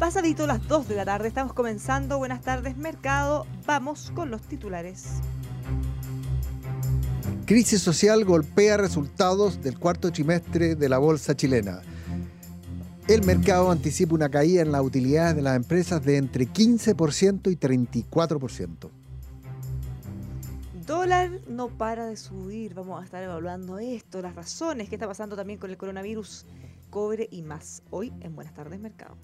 Pasadito las 2 de la tarde, estamos comenzando. Buenas tardes, mercado. Vamos con los titulares. Crisis social golpea resultados del cuarto trimestre de la bolsa chilena. El mercado anticipa una caída en las utilidades de las empresas de entre 15% y 34% dólar no para de subir. Vamos a estar evaluando esto, las razones, qué está pasando también con el coronavirus, cobre y más. Hoy en Buenas tardes Mercado.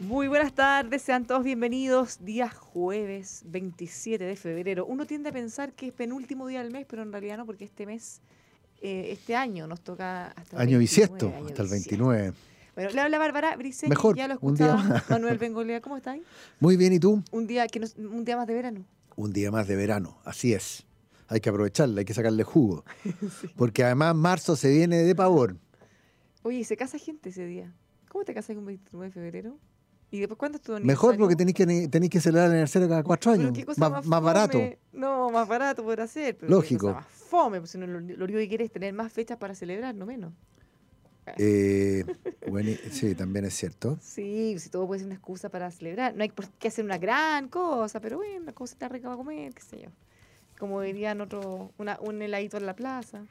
Muy buenas tardes, sean todos bienvenidos. Día jueves 27 de febrero. Uno tiende a pensar que es penúltimo día del mes, pero en realidad no, porque este mes eh, este año nos toca hasta el Año bisiesto, hasta el 29. Bueno, le habla Bárbara Brice, Mejor, ya lo más. Manuel Bengolea, ¿cómo estás? Muy bien, ¿y tú? Un día, que un día más de verano. Un día más de verano, así es. Hay que aprovecharle, hay que sacarle jugo. Porque además marzo se viene de pavor. Oye, ¿se casa gente ese día? ¿Cómo te casas un 29 de febrero? ¿Y después cuándo es tu Mejor porque tenéis que, tenéis que celebrar el aniversario cada cuatro años. más, más, barato. No, más barato podrá ser. Pero Lógico. más fome, pues si no, lo, único que quieres es tener más fechas para celebrar, no menos. Eh, bueno, sí, también es cierto. Sí, si todo puede ser una excusa para celebrar. No hay por qué hacer una gran cosa, pero bueno, una cosita rica para comer, qué sé yo. Como dirían otro, una, un heladito en la plaza.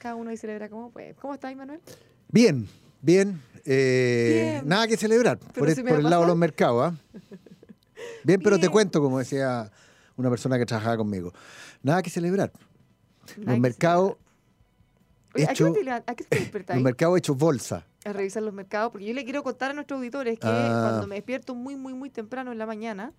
Cada uno ahí celebra como pues. ¿Cómo estás, Manuel? Bien, Bien, eh, nada que celebrar por, el, lado de los mercados. ¿ah? Bien, pero te cuento, como decía una persona que trabajaba conmigo. Nada que celebrar. los mercados hechos los mercados hechos bolsa. A revisar los mercados, porque yo le quiero contar a nuestros auditores que ah. cuando me despierto muy, muy, muy temprano en la mañana,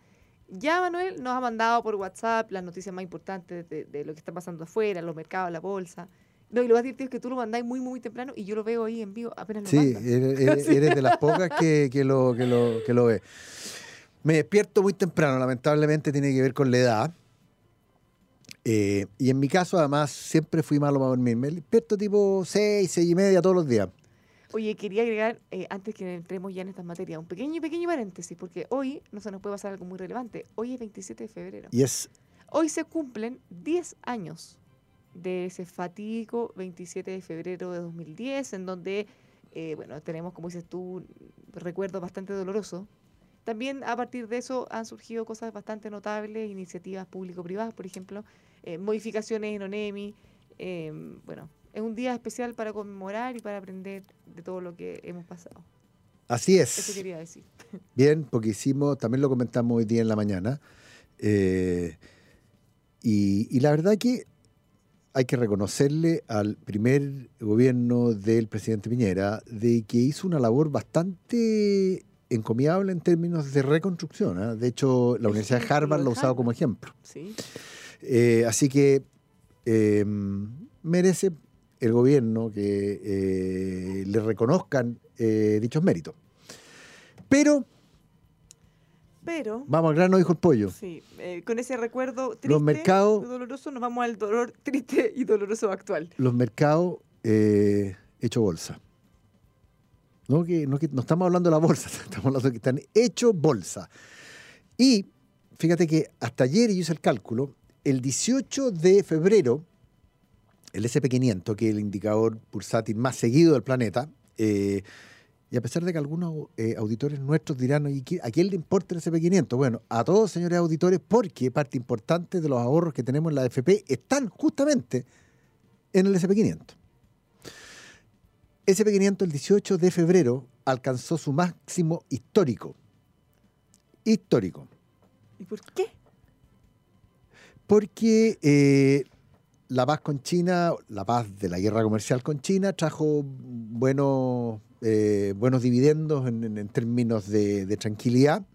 ya Manuel nos ha mandado por WhatsApp las noticias más importantes de, de lo que está pasando afuera, los mercados, la bolsa. No, y lo más divertido es que tú lo mandáis muy, muy temprano y yo lo veo ahí en vivo apenas lo Sí, eres, de las pocas que, lo, que, lo, que lo ve. Me despierto muy temprano, lamentablemente tiene que ver con la edad. Eh, y en mi caso, además, siempre fui malo para dormir. Me despierto tipo 6, 6 y media todos los días. Oye, quería agregar, eh, antes que entremos ya en estas materias, un pequeño, pequeño paréntesis, porque hoy no se nos puede pasar algo muy relevante. Hoy es 27 de febrero. Y es... Hoy se cumplen 10 años de ese fatídico 27 de febrero de 2010, en donde, eh, bueno, tenemos, como dices tú, recuerdos bastante dolorosos. También a partir de eso han surgido cosas bastante notables, iniciativas público-privadas, por ejemplo, eh, modificaciones en ONEMI. Eh, bueno, es un día especial para conmemorar y para aprender de todo lo que hemos pasado. Así es. Eso quería decir. Bien, porque hicimos, también lo comentamos hoy día en la mañana, y, y, la verdad que hay que reconocerle al primer gobierno del presidente Piñera de que hizo una labor bastante encomiable en términos de reconstrucción. ¿ah? De hecho, la Universidad de Harvard lo ha usado como ejemplo. Eh, así que em, merece el gobierno que eh, le reconozcan eh, dichos méritos. Pero pero. Vamos al grano, dijo el pollo. Sí, eh, con ese recuerdo triste los mercados, y doloroso, nos vamos al dolor triste y doloroso actual. Los mercados eh, hecho bolsa. No, que, no, que, no estamos hablando de la bolsa, estamos hablando de que están hechos bolsa. Y fíjate que hasta ayer yo hice el cálculo, el 18 de febrero el SP500, que es el indicador bursátil más seguido del planeta, eh, y a pesar de que algunos eh, auditores nuestros dirán, ¿y qué- ¿a quién le importa el SP500? Bueno, a todos, señores auditores, porque parte importante de los ahorros que tenemos en la AFP están justamente en el SP500. SP500 el 18 de febrero alcanzó su máximo histórico. Histórico. ¿Y por qué? Porque eh, la paz con China, la paz de la guerra comercial con China, trajo buenos, eh, buenos dividendos en, términos de, tranquilidad.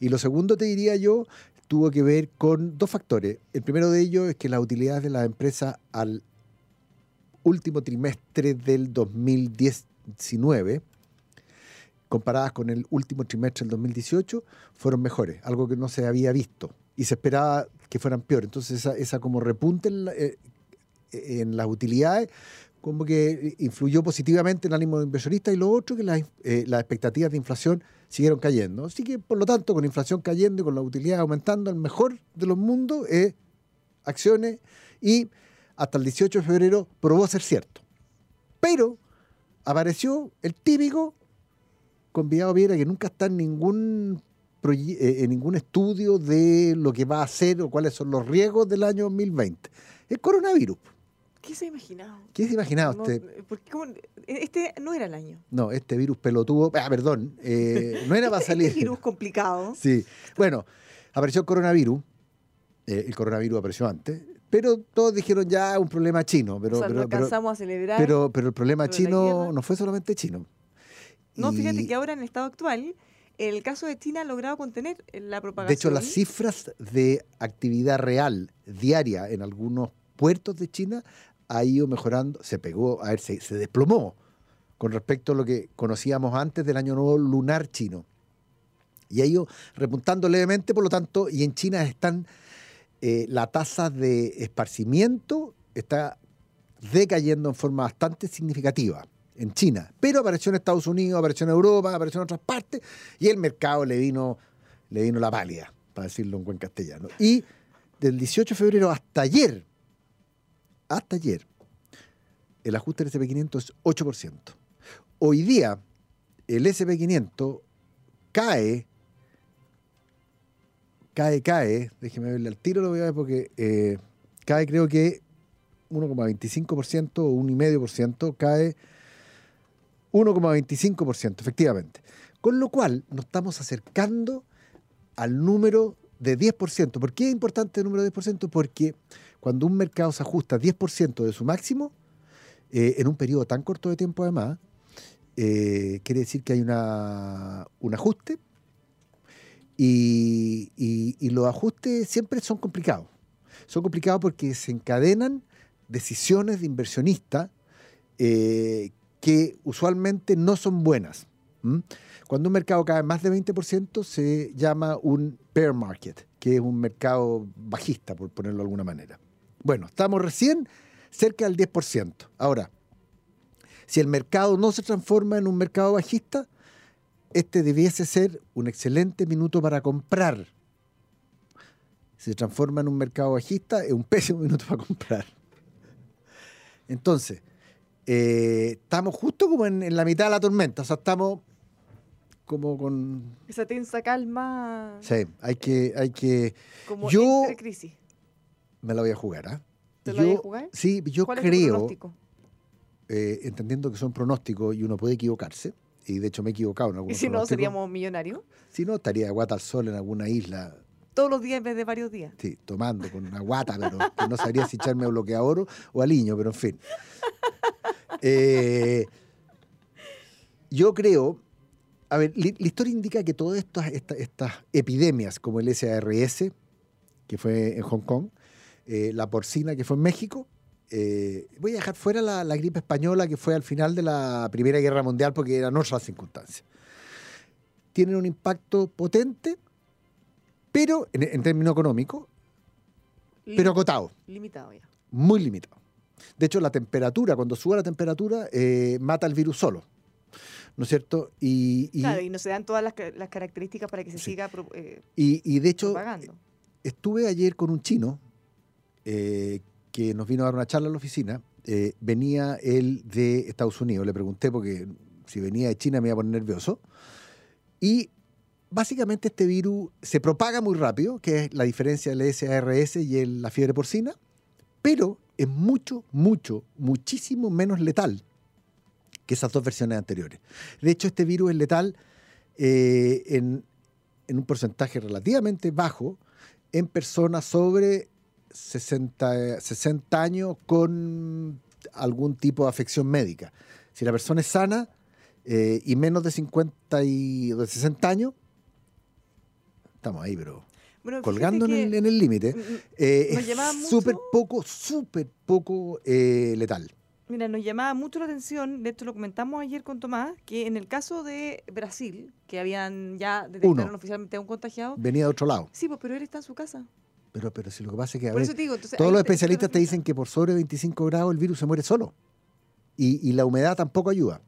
Y lo segundo, te diría yo, tuvo que ver con dos factores. El primero de ellos es que las utilidades de las empresas al último trimestre del 2019, comparadas con el último trimestre del 2018, fueron mejores, algo que no se había visto y se esperaba que fueran peor. Entonces esa, esa como repunte en, la- eh, en las utilidades como que influyó positivamente en el ánimo de inversionistas y lo otro que las, eh, las expectativas de inflación siguieron cayendo. Así que por lo tanto con inflación cayendo y con la utilidad aumentando, el mejor de los mundos es acciones y hasta el 18 de febrero probó ser cierto. Pero apareció el típico convidado Viera que nunca está en ningún, eh, en ningún estudio de lo que va a hacer o cuáles son los riesgos del año 2020. El coronavirus. ¿Qué se ha imaginado? ¿Qué se imaginaba usted? ¿por qué cómo- este no era el año. No, este virus pelotudo, ah, perdón, eh, no era para Este salir. virus complicado. Sí. Bueno, apareció el coronavirus. eh, el coronavirus apareció antes. Pero todos dijeron ya un problema chino. Pero, o sea, pero, lo pero, alcanzamos a celebrar. pero, pero el problema pero chino no fue solamente chino. no, fíjate Y, que ahora en el estado actual, el caso de China ha logrado contener la propagación. De hecho, las cifras de actividad real diaria en algunos puertos de China ha ido mejorando. Se pegó, a ver, se, desplomó con respecto a lo que conocíamos antes del año nuevo lunar chino. Y ha ido repuntando levemente, por lo tanto, y en China están eh, la tasa de esparcimiento está decayendo en forma bastante significativa en China, pero apareció en Estados Unidos, apareció en Europa, apareció en otras partes y el mercado le vino, le vino la pálida, para decirlo en buen castellano. Y del 18 de febrero hasta ayer, hasta ayer, el ajuste del SP500 es 8%. Hoy día, el SP500 cae, cae, cae, déjeme verle al tiro, lo voy a ver porque eh, cae creo que 1,25% o 1,5%, cae 1,25%, efectivamente. Con lo cual nos estamos acercando al número de 10%. ¿Por qué es importante el número de 10%? Porque cuando un mercado se ajusta 10% de su máximo, eh, en un periodo tan corto de tiempo además, eh, quiere decir que hay una, un ajuste y, los ajustes siempre son complicados. Son complicados porque se encadenan decisiones de inversionistas eh, que usualmente no son buenas. ¿M? Cuando un mercado cae más de 20% se llama un bear market, que es un mercado bajista, por ponerlo de alguna manera. Bueno, estamos recién cerca del 10%. Ahora, si el mercado no se transforma en un mercado bajista, este debiese ser un excelente minuto para comprar. Si se transforma en un mercado bajista, es un pésimo minuto para comprar. Entonces, eh, estamos justo como en la mitad de la tormenta, o sea, estamos como con... Esa tensa calma Sí, hay que... Hay que como yo- crisis. me la voy a jugar, ¿ah? ¿Te la voy a jugar? Sí, yo ¿Cuál es tu creo, pronóstico? eh, entendiendo que son pronósticos y uno puede equivocarse, y de hecho me he equivocado en Y algunos si no, seríamos millonarios. Si no, estaría de guata al sol en alguna isla, Todos los días en vez de varios días. sí, tomando con una guata, pero que no sabría si echarme a bloqueador o aliño, pero en fin. Eh, yo creo, a ver, la historia indica que todas estas, esta- estas epidemias, como el SARS, que fue en Hong Kong, eh, la porcina, que fue en México, eh, voy a dejar fuera la, la gripe española, que fue al final de la Primera Guerra Mundial, porque eran otras circunstancias. Tienen un impacto potente, pero en, en términos económicos, pero acotado Limitado ya. muy limitado. De hecho, la temperatura, cuando sube la temperatura, eh, mata el virus solo. ¿No es cierto? Y, y, Claro, y no se dan todas las, ca- las características para que se Sí. siga eh, y- y de hecho, propagando. estuve ayer con un chino eh, que nos vino a dar una charla en la oficina eh, venía el de Estados Unidos. Le pregunté porque si venía de China me iba a poner nervioso. Y básicamente este virus se propaga muy rápido, que es la diferencia del SARS y el- la fiebre porcina, pero es mucho, mucho, muchísimo menos letal que esas dos versiones anteriores. De hecho, este virus es letal eh, en, en un porcentaje relativamente bajo en personas sobre 60, 60 años con algún tipo de afección médica. Si la persona es sana eh, y menos de 50 y de 60 años, estamos ahí, pero Bueno, colgando en el- límite, mm, mm, eh, es súper poco, súper poco eh, letal. Mira, nos llamaba mucho la atención, de hecho lo comentamos ayer con Tomás, que en el caso de Brasil, que habían ya detectaron Uno. oficialmente a un contagiado, Venía de otro lado. sí, pues, pero él está en su casa. Pero, pero si lo que pasa es que a Por ver, eso te digo, entonces, todos los te- especialistas te te dicen que por sobre 25 grados el virus se muere solo. Y, y la humedad tampoco ayuda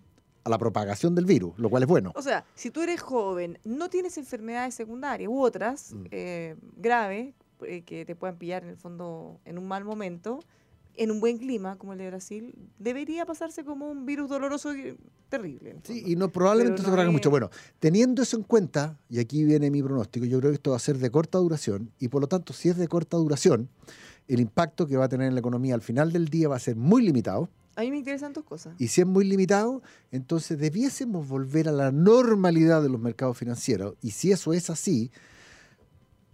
a la propagación del virus, lo cual es bueno. O sea, si tú eres joven, no tienes enfermedades secundarias u otras Mm. eh, graves eh, que te puedan pillar en el fondo en un mal momento, en un buen clima como el de Brasil, debería pasarse como un virus doloroso y terrible. Sí, y no probablemente se es- mucho. Bueno, teniendo eso en cuenta, y aquí viene mi pronóstico, yo creo que esto va a ser de corta duración, y por lo tanto, si es de corta duración, el impacto que va a tener en la economía al final del día va a ser muy limitado. A mí me interesan dos cosas. Y si es muy limitado, entonces debiésemos volver a la normalidad de los mercados financieros. Y si eso es así,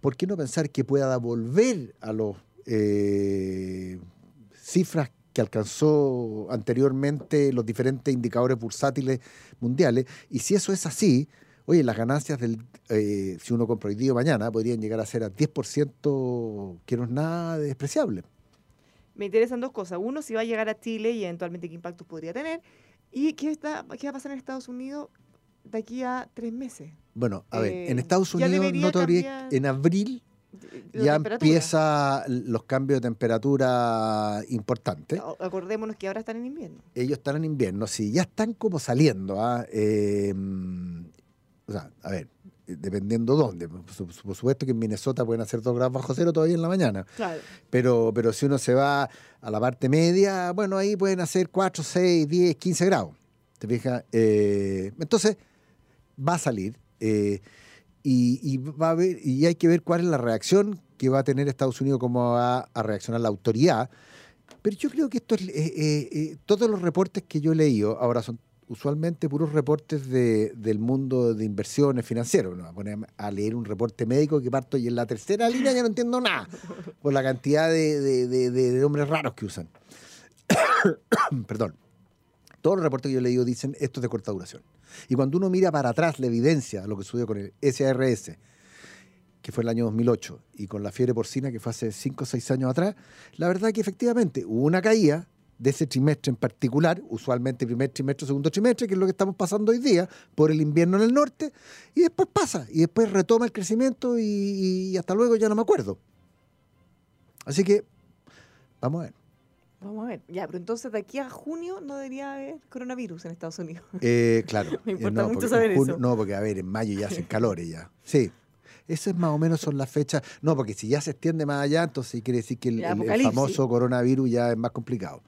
¿por qué no pensar que pueda volver a los eh, cifras que alcanzó anteriormente los diferentes indicadores bursátiles mundiales? Y si eso es así, oye, las ganancias del, eh, si uno compra hoy día o mañana, podrían llegar a ser a 10%, que no es nada despreciable. Me interesan dos cosas. Uno, si va a llegar a Chile y eventualmente qué impactos podría tener. Y qué, está, qué va a pasar en Estados Unidos de aquí a tres meses. Bueno, a ver, en Eh, Estados Unidos debería no todavía- cambiar en abril ya empieza los cambios de temperatura importantes. Acordémonos que ahora están en invierno. Ellos están en invierno, sí, ya están como saliendo. ¿ah? Eh, o sea, a ver, eh, dependiendo dónde. Por, su- por supuesto que en Minnesota pueden hacer 2 grados bajo cero todavía en la mañana. Claro. Pero, pero si uno se va a la parte media, bueno, ahí pueden hacer 4, 6, 10, 15 grados. ¿Te fijas? Eh, entonces, va a salir. eh, y, y va a haber, y hay que ver cuál es la reacción que va a tener Estados Unidos, cómo va a reaccionar la autoridad. Pero yo creo que esto es, eh, eh, eh, todos los reportes que yo he leído, ahora son usualmente puros reportes de- del mundo de inversiones financieros. No, voy a poner a leer un reporte médico que parto y en la tercera línea ya no entiendo nada por la cantidad de, de- de- de- nombres raros que usan. Perdón. Todos los reportes que yo he leído dicen esto es de corta duración. Y cuando uno mira para atrás la evidencia, lo que sucedió con el SARS, que fue el año 2008, y con la fiebre porcina, que fue hace 5 o 6 años atrás, la verdad es que efectivamente hubo una caída de ese trimestre en particular, usualmente primer trimestre, segundo trimestre, que es lo que estamos pasando hoy día, por el invierno en el norte, y después pasa, y después retoma el crecimiento y hasta luego ya no me acuerdo. Así que, vamos a ver. Vamos a ver. Ya, pero entonces de aquí a junio no debería haber coronavirus en Estados Unidos. Eh, claro. Me eh, importa mucho saber junio- eso. No, porque a ver, en mayo ya hacen calores ya. Sí. Esas más o menos son las fechas. No, porque si ya se extiende más allá, entonces quiere decir que el, Ya, el- el apocalipsis. famoso coronavirus ya es más complicado.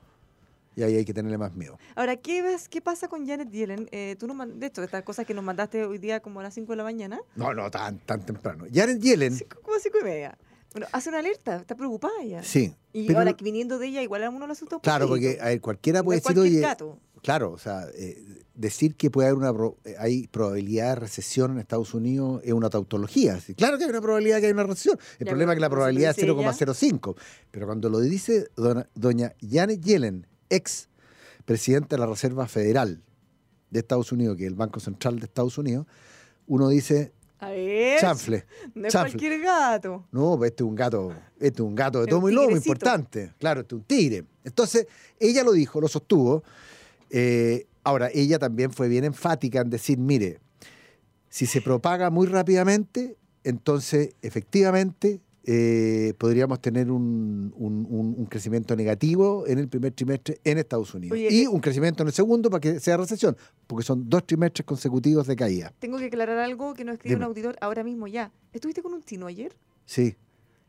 Y ahí hay que tenerle más miedo. Ahora, ¿qué, ves, qué pasa con Janet Yellen? Eh, tú nos de esto, estas cosas que nos mandaste hoy día como a las 5 de la mañana. No, no, tan, tan temprano. Janet Yellen, como 5 y media. Bueno, hace una alerta, está preocupada ella. sí. Y pero- ahora que viniendo de ella, igual a uno lo asusta un claro, porque a ver, cualquiera puede decir, cualquier oye, gato. claro, o sea, eh, decir que puede haber una pro- eh, hay probabilidad de recesión en Estados Unidos es una tautología. Claro que hay una probabilidad que hay una recesión. El Ya, problema es que la probabilidad es dice ella- 0,05. Pero cuando lo dice doña Janet Yellen, ex presidenta de la Reserva Federal de Estados Unidos, que es el Banco Central de Estados Unidos, uno dice, A ver, chanfle. no es chanfle. cualquier gato. No, pues este es un gato, este es un gato de tomo y lomo, importante. Claro, este es un tigre. Entonces, ella lo dijo, lo sostuvo. Eh, ahora, ella también fue bien enfática en decir, mire, si se propaga muy rápidamente, entonces efectivamente eh, podríamos tener un, un- un- un crecimiento negativo en el primer trimestre en Estados Unidos. Oye, y eh, un crecimiento en el segundo para que sea recesión, porque son dos trimestres consecutivos de caída. Tengo que aclarar algo que nos escribe un auditor ahora mismo ya. ¿Estuviste con un chino ayer? Sí.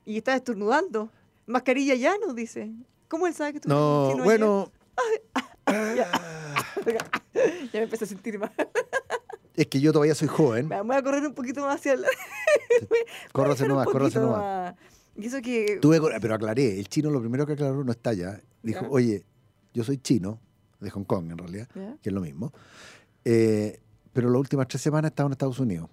Y estás estornudando. Mascarilla ya, nos dice. ¿Cómo él sabe que tú No, chino bueno. ayer? ah, Ya me empecé a sentir mal. es que yo todavía soy joven. Me voy a correr un poquito más hacia el. Córrase nomás, córrase nomás. más. Y eso que. Tuve pero aclaré, el chino lo primero que aclaró no está allá. Dijo, Ya. oye, yo soy chino, de Hong Kong en realidad, ¿Ya? que es lo mismo. eh, pero las últimas tres semanas he estado en Estados Unidos.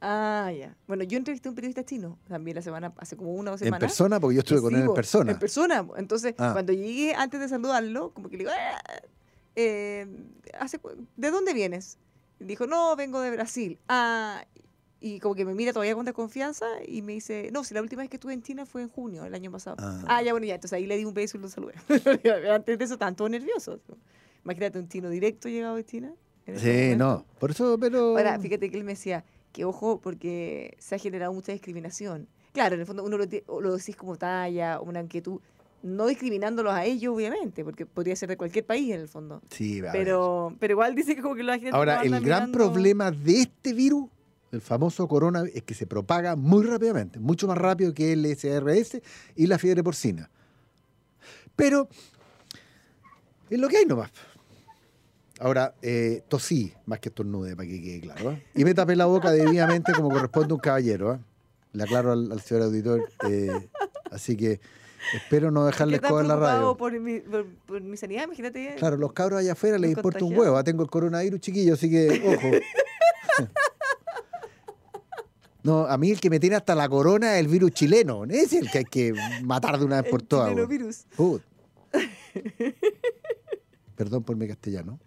Ah, ya. Bueno, yo entrevisté a un periodista chino también la semana, hace como una o dos En semanas. persona, porque yo estuve con él en persona. En persona. Entonces, Ah. cuando llegué, antes de saludarlo, como que le digo, "Ah, eh, ¿hace cu- ¿de dónde vienes? Dijo, no, vengo de Brasil. Ah, y como que me mira todavía con desconfianza y me dice, no, si la última vez que estuve en China fue en junio, el año pasado. Ah. Ah, ya, bueno, ya. Entonces ahí le di un beso y lo saludé. antes de eso, estaban todos nerviosos. Imagínate un chino directo llegado de China. Sí, no, por eso, pero... Ahora, fíjate que él me decía que ojo porque se ha generado mucha discriminación. Claro, en el fondo uno lo, lo decís como talla, una inquietud, no discriminándolos a ellos, obviamente, porque podría ser de cualquier país en el fondo. Sí, a ver. Pero, pero igual dice que como que la gente... Ahora, el gran problema de este virus, el famoso corona, es que se propaga muy rápidamente, mucho más rápido que el SRS y la fiebre porcina. Pero es lo que hay nomás. Ahora, eh, tosí más que estornude, para que quede claro. ¿eh? Y me tapé la boca debidamente como corresponde a un caballero. ¿eh? Le aclaro al, al señor auditor. eh, así que espero no que dejarle está escoba en la radio. Por mi, por, por mi sanidad, imagínate. Claro, los cabros allá afuera les importa un huevo. Ah, Tengo el coronavirus chiquillo, así que ojo. No, a mí el que me tiene hasta la corona es el virus chileno. Ese es el que hay que matar de una vez por el todas. weón. virus. Put. Perdón por mi castellano.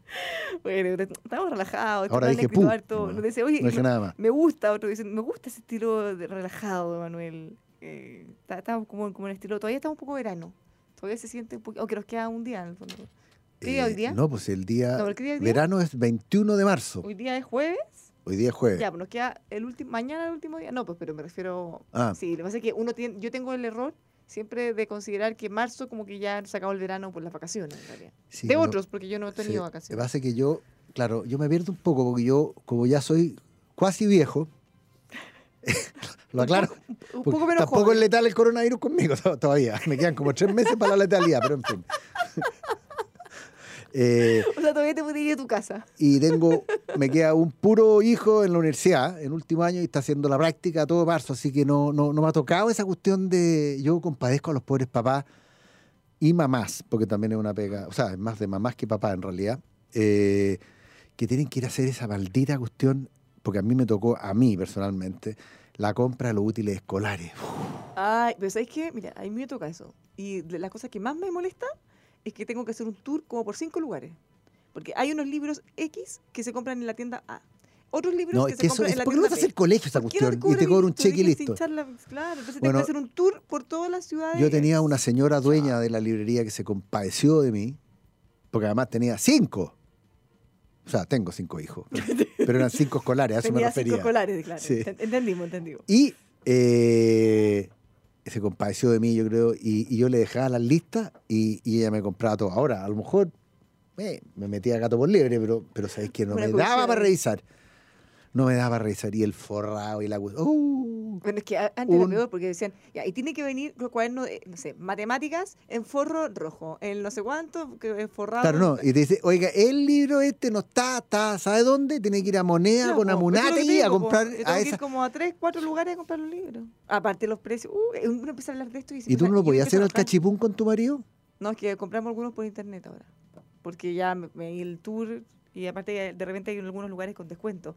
Bueno, estamos relajados. Ahora dije harto. nomás. Nos dice, oye, No dije nada más. Me gusta, otro dice, me gusta ese estilo de relajado, Manuel. Eh, está, está como, como en estilo, todavía está un poco verano. Todavía se siente un poco, aunque nos queda un día en el fondo. ¿Qué día Eh, hoy día? No, pues el día. No, ¿qué día es día? verano es 21 de marzo. Hoy día es jueves. Hoy día es jueves. Ya, pues nos queda el último, mañana el último día. No, pues pero me refiero. Ah. Sí, lo que pasa es que uno tiene, yo tengo el error siempre de considerar que marzo como que ya se acabó el verano por las vacaciones, en realidad. Sí, de pero- otros, porque yo no he tenido Sí, vacaciones. Lo que pasa es que yo, claro, yo me pierdo un poco porque yo, como ya soy casi viejo, lo aclaro. Un porque poco menos tampoco joven. es letal el coronavirus conmigo to- todavía. Me quedan como tres meses para la letalidad, pero en fin. Eh, O sea, todavía te puedes ir a tu casa. y tengo, me queda un puro hijo en la universidad, en último año, y está haciendo la práctica todo marzo, así que no, no, no me ha tocado esa cuestión de, yo compadezco a los pobres papás y mamás, porque también es una pega, o sea, es más de mamás que papás en realidad, eh, que tienen que ir a hacer esa maldita cuestión, porque a mí me tocó, a mí personalmente, la compra de los útiles escolares. Ay, pero ¿sabes qué? Mira, a mí me toca eso. Y de las cosas que más me molesta es que tengo que hacer un tour como por cinco lugares. Porque hay unos libros X que se compran en la tienda A. Otros libros No, que se que eso compran es, en la ¿por qué no tienda vas a hacer colegio esa ¿Por qué no cuestión? y te cobra un cheque y listo. la- Claro, entonces Bueno, tengo que hacer un tour por todas las ciudades. Yo tenía una señora dueña de la librería que se compadeció de mí, porque además tenía cinco. O sea, tengo cinco hijos, pero, pero eran cinco escolares, a eso me Tenía cinco refería. escolares, claro. Sí. Entendimos, entendimos. Y eh, se compadeció de mí, yo creo, y, y yo le dejaba las listas y, y ella me compraba todo. Ahora, a lo mejor eh, me metía gato por liebre, pero, pero ¿sabes que No Una me daba para revisar. No me daba revisar. Y el forrado y la... ¡Uh! Bueno, es que antes Un- peor porque decían, ya, y tiene que venir los cuadernos de, no sé, matemáticas en forro rojo, en no sé cuánto, que es forrado. Claro, no. Y te dice, oiga, el libro este no está, está, ¿sabe dónde? Tiene que ir a Moneda Claro, con lo Amunate te y a comprar tengo a que ir esa. como a tres, cuatro lugares a comprar los libros. Aparte los precios. Uh, uno empieza a hablar de esto y se ¿Y tú no lo podías hacer al cachipún con tu marido? No, es que compramos algunos por internet ahora. Porque ya me, me di el tour y aparte de repente hay algunos lugares con descuento.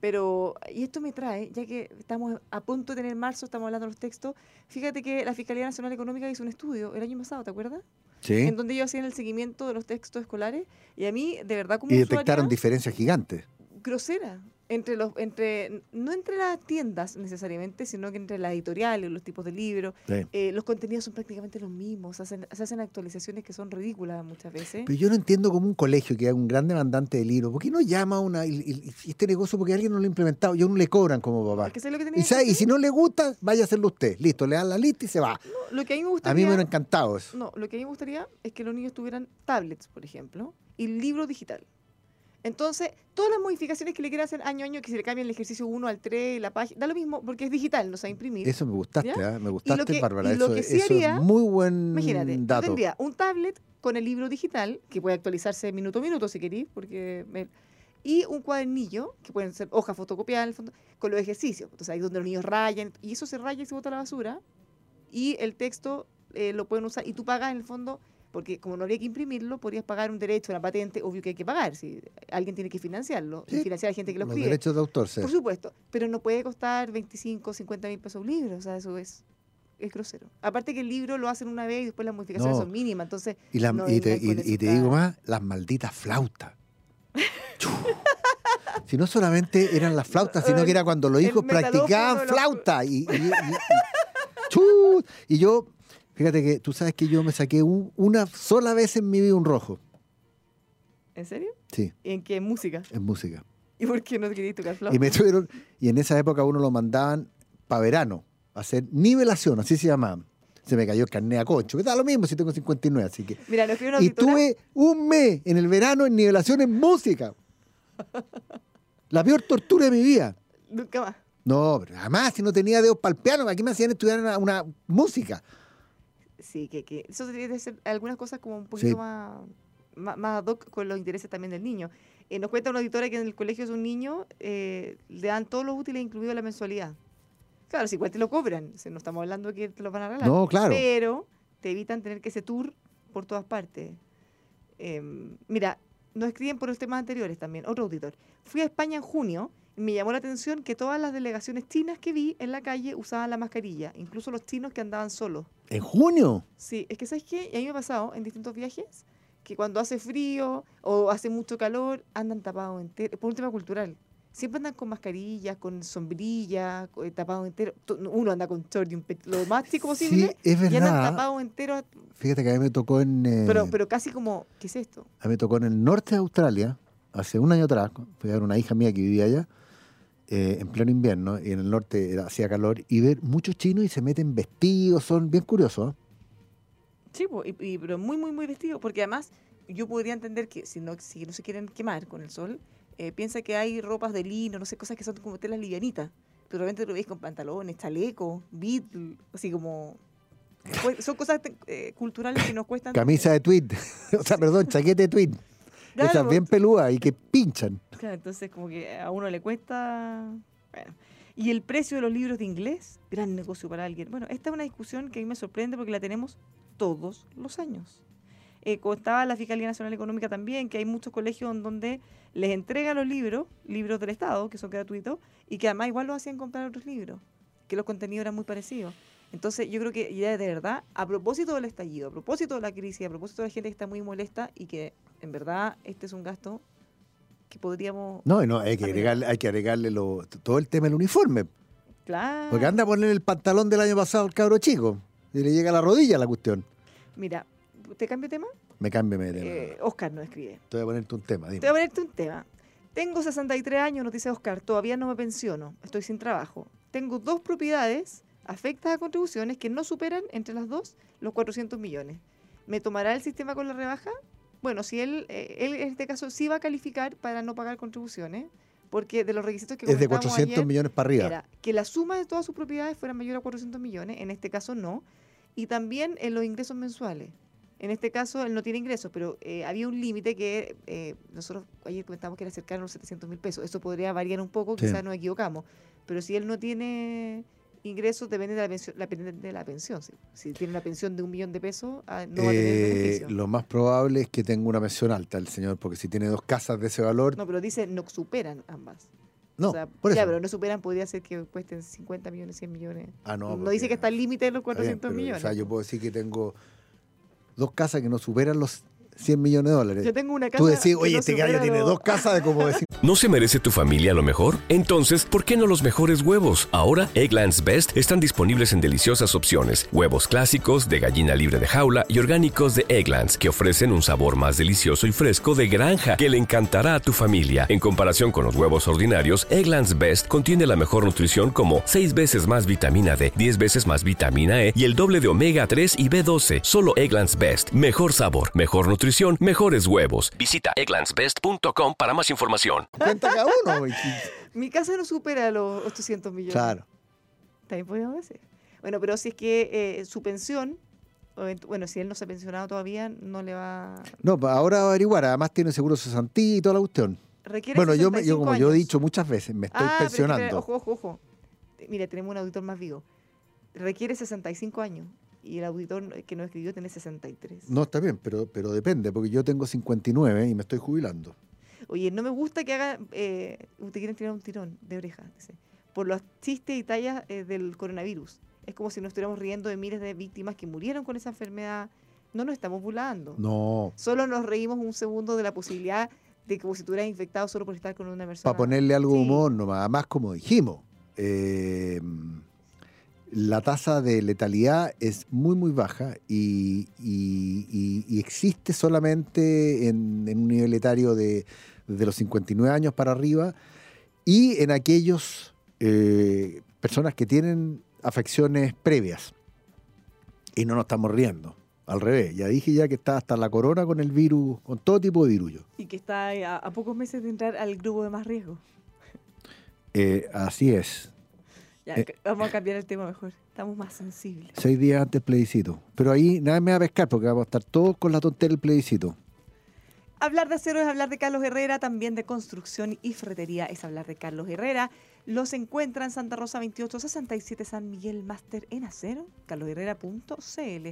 Pero, y esto me trae, ya que estamos a punto de tener marzo, estamos hablando de los textos, fíjate que la Fiscalía Nacional Económica hizo un estudio el año pasado, ¿te acuerdas? Sí. En donde ellos hacían el seguimiento de los textos escolares y a mí, de verdad, como Y detectaron usuaria, diferencias gigantes. grosera entre los entre no entre las tiendas necesariamente sino que entre las editoriales los tipos de libros Sí. eh, los contenidos son prácticamente los mismos se hacen, se hacen actualizaciones que son ridículas muchas veces Pero yo no entiendo cómo un colegio que es un gran demandante de libros, ¿por qué no llama a una, y- este negocio porque alguien no lo ha implementado? Y a uno le cobran como papá. Es que ¿sabes lo que tenía Y, que si no le gusta, vaya a hacerlo usted. Listo, le dan la lista y se va. No, lo que a mí me A gustaría mí me hubiera encantado eso. no lo que a mí me gustaría es que los niños tuvieran tablets por ejemplo y libro digital Entonces, todas las modificaciones que le quieran hacer año a año, que se le cambien el ejercicio 1 al 3, la página, da lo mismo porque es digital, no se va a imprimir. Eso me gustaste. ¿ah? me gustaste, que- Bárbara. eso, sí eso haría- es muy buen Imagínate, dato. tendría un tablet con el libro digital, que puede actualizarse minuto a minuto si queréis, porque me- y un cuadernillo, que pueden ser hojas fotocopiadas con los ejercicios. Entonces ahí donde los niños rayan, y eso se raya y se bota a la basura, y el texto eh, lo pueden usar, y tú pagas en el fondo, porque como no habría que imprimirlo, podrías pagar un derecho, una patente, obvio que hay que pagar, si alguien tiene que financiarlo, y financiar a la gente que lo Los escribe. derechos de autor, sí. Por supuesto, pero no puede costar 25, 50 mil pesos un libro, o sea, eso es, es grosero. Aparte que el libro lo hacen una vez y después las modificaciones No. son mínimas, entonces Y, la- no y vengan te, y- y digo más, las malditas flautas. Si no solamente eran las flautas, sino que era cuando los hijos practicaban los- flauta. Y, y-. Y yo, fíjate que tú sabes que yo me saqué un- una sola vez en mi vida un rojo. ¿En serio? Sí, ¿Y en qué música? en música. ¿Y por qué no querías tocar flauta? Y me tuvieron, y en esa época uno lo mandaban para verano, a hacer nivelación, así se llamaba. Se me cayó el carnet a concho, que da lo mismo si tengo 59, así que. Mira, nos una Y tuve un mes en el verano en nivelación en música. La peor tortura de mi vida. Nunca más. No, pero además si no tenía dedos para el piano, aquí me hacían estudiar una, una música. Sí, que, que eso debe ser algunas cosas como un poquito Sí. más, más, más ad hoc con los intereses también del niño. Eh, nos cuenta una auditora que en el colegio de un niño eh, le dan todos los útiles, incluido la mensualidad. Claro, si igual te lo cobran, no estamos hablando de que te lo van a regalar. No, claro. Pero te evitan tener que ese tour por todas partes. Em, mira, nos escriben por los temas anteriores también, otro auditor. Fui a España en junio me llamó la atención que todas las delegaciones chinas que vi en la calle usaban la mascarilla, incluso los chinos que andaban solos. En junio. Sí, es que ¿sabes qué? Y a mí me ha pasado en distintos viajes que cuando hace frío o hace mucho calor andan tapados enteros, por un tema cultural. Siempre andan con mascarillas, con sombrillas, eh, tapados enteros. Uno anda con short y un lo más chico posible Sí, es y andan verdad. tapados enteros, Fíjate que a mí me tocó en. eh, pero, pero casi como, ¿qué es esto? A mí me tocó en el norte de Australia, hace un año atrás, fui a ver una hija mía que vivía allá, eh, en pleno invierno, y en el norte hacía calor, y ver muchos chinos y se meten vestidos, son bien curiosos. ¿eh? Sí, y, y- pero muy, muy, muy vestido, porque además yo podría entender que si no, si no se quieren quemar con el sol, eh, piensa que hay ropas de lino, no sé, cosas que son como telas livianitas, pero realmente lo veis con pantalones, chaleco, beatle, así como... pues, son cosas eh, culturales que nos cuestan... Camisa de tweed, o sea, perdón, chaqueta de tweed, Claro, esas bien peludas y que pinchan. Claro, entonces como que a uno le cuesta... Bueno. Y el precio de los libros de inglés, gran negocio para alguien. Bueno, esta es una discusión que a mí me sorprende porque la tenemos todos los años. Eh, contaba la Fiscalía Nacional Económica también que hay muchos colegios en donde les entregan los libros, libros del Estado, que son gratuitos, y que además igual los hacían comprar otros libros, que los contenidos eran muy parecidos. Entonces yo creo que ya de verdad, a propósito del estallido, a propósito de la crisis, a propósito de la gente que está muy molesta y que en verdad este es un gasto que podríamos... No, no, hay que agregarle, hay que agregarle lo- todo el tema del uniforme, Claro. porque anda a poner el pantalón del año pasado al cabro chico, y le llega a la rodilla la cuestión. Mira, ¿te cambio tema? Me cambio de tema. Eh, Oscar nos escribe. Te voy a ponerte un tema, dime. Te voy a ponerte un tema. Tengo 63 años, nos dice Oscar, todavía no me pensiono, estoy sin trabajo. Tengo dos propiedades afectas a contribuciones que no superan entre las dos los 400 millones. ¿Me tomará el sistema con la rebaja? Bueno, si él, eh, él en este caso sí va a calificar para no pagar contribuciones, porque de los requisitos que Es de comentábamos 400 ayer, millones para arriba. era que la suma de todas sus propiedades fuera mayor a 400 millones, en este caso no, y también en los ingresos mensuales. En este caso él no tiene ingresos, pero eh, había un límite que eh, nosotros ayer comentamos que era cercano a los 700 mil pesos. Eso podría variar un poco, Sí. quizás nos equivocamos, pero si él no tiene ingresos, depende de la pensión. La, de la pensión. Si tiene una pensión de un millón de pesos, ah, no va a tener Eh, beneficio. lo más probable es que tenga una pensión alta el señor, porque si tiene dos casas de ese valor, no, No, pero dice no superan ambas. O sea, por ya, eso. pero no superan, podría ser que cuesten 50 millones, 100 millones. Ah, no, No, dice que está el límite de los Está bien, 400 pero, millones. O sea, yo puedo decir que tengo dos casas que no superan los 100 millones de dólares. Yo tengo una casa. Tú decís, oye, no este gallo tiene dos casas de como decir. ¿No se merece tu familia lo mejor? Entonces, ¿por qué no los mejores huevos? Ahora, Egglands Best están disponibles en deliciosas opciones. Huevos clásicos, de gallina libre de jaula y orgánicos de Egglands, que ofrecen un sabor más delicioso y fresco de granja que le encantará a tu familia. En comparación con los huevos ordinarios, Egglands Best contiene la mejor nutrición como 6 veces más vitamina D, 10 veces más vitamina E y el doble de omega 3 y B12. Solo Egglands Best. Mejor sabor, mejor nutrición nutrición, mejores huevos. Visita egglandsbest.com para más información. Cuenta cada uno. Mi casa no supera los 800 millones. Claro. También podríamos decir. Bueno, pero si es que eh, su pensión, bueno, si él no se ha pensionado todavía, no le va... No, pues ahora va a averiguar. Además tiene seguro cesantía y toda la cuestión. Requiere Bueno, yo, me- yo 65 como yo he dicho muchas veces, me estoy Ah, pero pensionando. ojo, ojo, ojo. Mira, tenemos un auditor más vivo. Requiere 65 años y el auditor que nos escribió tiene 63. No, está bien, pero, pero depende, porque yo tengo 59 y me estoy jubilando. Oye, no me gusta que haga, eh, te quieren tirar un tirón de oreja, dice, por los chistes y tallas eh, del coronavirus. Es como si nos estuviéramos riendo de miles de víctimas que murieron con esa enfermedad. No nos estamos burlando. No, Solo nos reímos un segundo de la posibilidad de que como si estuvieras infectado solo por estar con una persona. para ponerle algo de Sí. humor, nomás. Además, como dijimos, eh, la tasa de letalidad es muy, muy baja y, y- y- y existe solamente en, en un nivel etario de, de los 59 años para arriba y en aquellos eh, personas que tienen afecciones previas. Y no nos estamos riendo. Al revés, ya dije ya que está hasta la corona con el virus, con todo tipo de virullo. Y que está a, a pocos meses de entrar al grupo de más riesgo. Eh, así es. Ya, Eh. vamos a cambiar el tema mejor. Estamos más sensibles. Seis días antes plebiscito. Pero ahí nadie me va a pescar porque vamos a estar todos con la tontería del plebiscito. Hablar de acero es hablar de Carlos Herrera, también de construcción y ferretería es hablar de Carlos Herrera. Los encuentra en Santa Rosa 2867 San Miguel Máster en acero, carlosherrera.cl.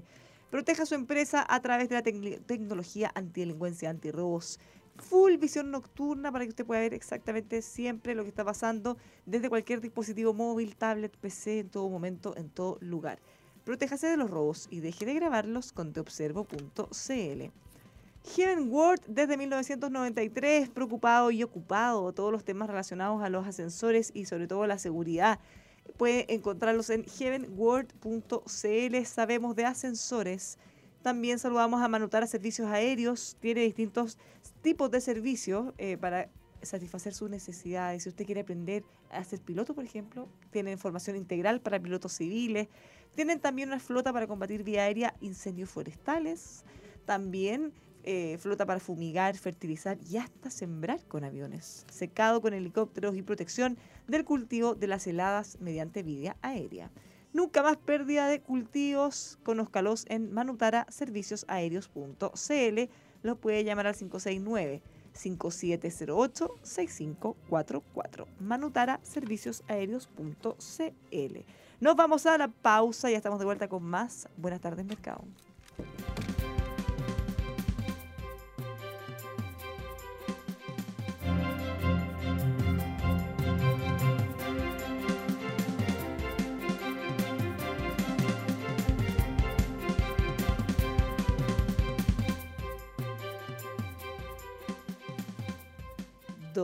Proteja su empresa a través de la tecni- tecnología antidelincuencia, antirrobos. Full visión nocturna para que usted pueda ver exactamente siempre lo que está pasando desde cualquier dispositivo móvil, tablet, PC, en todo momento, en todo lugar. Protéjase de los robos y deje de grabarlos con teobservo.cl. Heaven World desde 1993, preocupado y ocupado todos los temas relacionados a los ascensores y sobre todo la seguridad. Puede encontrarlos en heavenworld.cl. Sabemos de ascensores. También saludamos a Manutara Servicios Aéreos. Tiene distintos tipos de servicios eh, para satisfacer sus necesidades. Si usted quiere aprender a ser piloto, por ejemplo, tienen formación integral para pilotos civiles. Tienen también una flota para combatir vía aérea incendios forestales. También eh, flota para fumigar, fertilizar y hasta sembrar con aviones. Secado con helicópteros y protección del cultivo de las heladas mediante vía aérea. Nunca más pérdida de cultivos. Conózcalos en manutaraserviciosaéreos.cl. Los puede llamar al 569 5708 6544. Manutaraserviciosaéreos.cl. Nos vamos a la pausa, ya estamos de vuelta con más. Buenas tardes, mercado.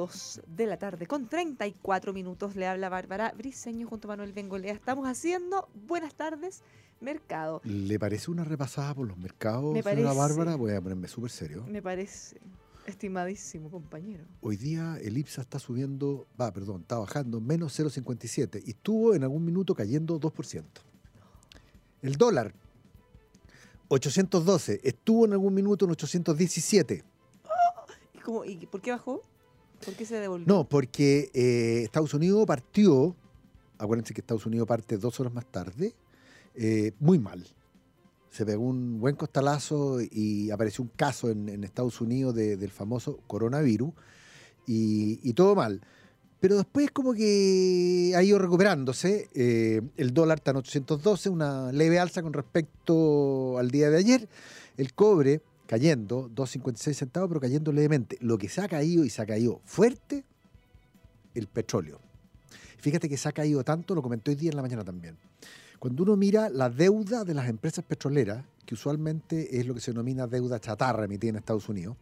Dos de la tarde con 34 minutos le habla Bárbara Briseño junto a Manuel Bengolea. Estamos haciendo buenas tardes, mercado. ¿Le parece una repasada por los mercados, Me señora parece. Bárbara? Voy a ponerme súper serio. Me parece, estimadísimo compañero. Hoy día el IPSA está subiendo, va, perdón, está bajando menos 0,57 y estuvo en algún minuto cayendo 2%. El dólar, 812, estuvo en algún minuto en 817. ¿Y, cómo, ¿Y por qué bajó? ¿Por qué se devolvió? No, porque eh, Estados Unidos partió, acuérdense que Estados Unidos parte dos horas más tarde, eh, muy mal. Se pegó un buen costalazo y apareció un caso en, Estados Unidos de- del famoso coronavirus y, y todo mal. Pero después como que ha ido recuperándose. eh, el dólar está en 812, una leve alza con respecto al día de ayer. El cobre cayendo, 2,56 centavos, pero cayendo levemente. Lo que se ha caído y se ha caído fuerte, el petróleo. Fíjate que se ha caído tanto, lo comenté hoy día en la mañana también. Cuando uno mira la deuda de las empresas petroleras, que usualmente es lo que se denomina deuda chatarra emitida en Estados Unidos,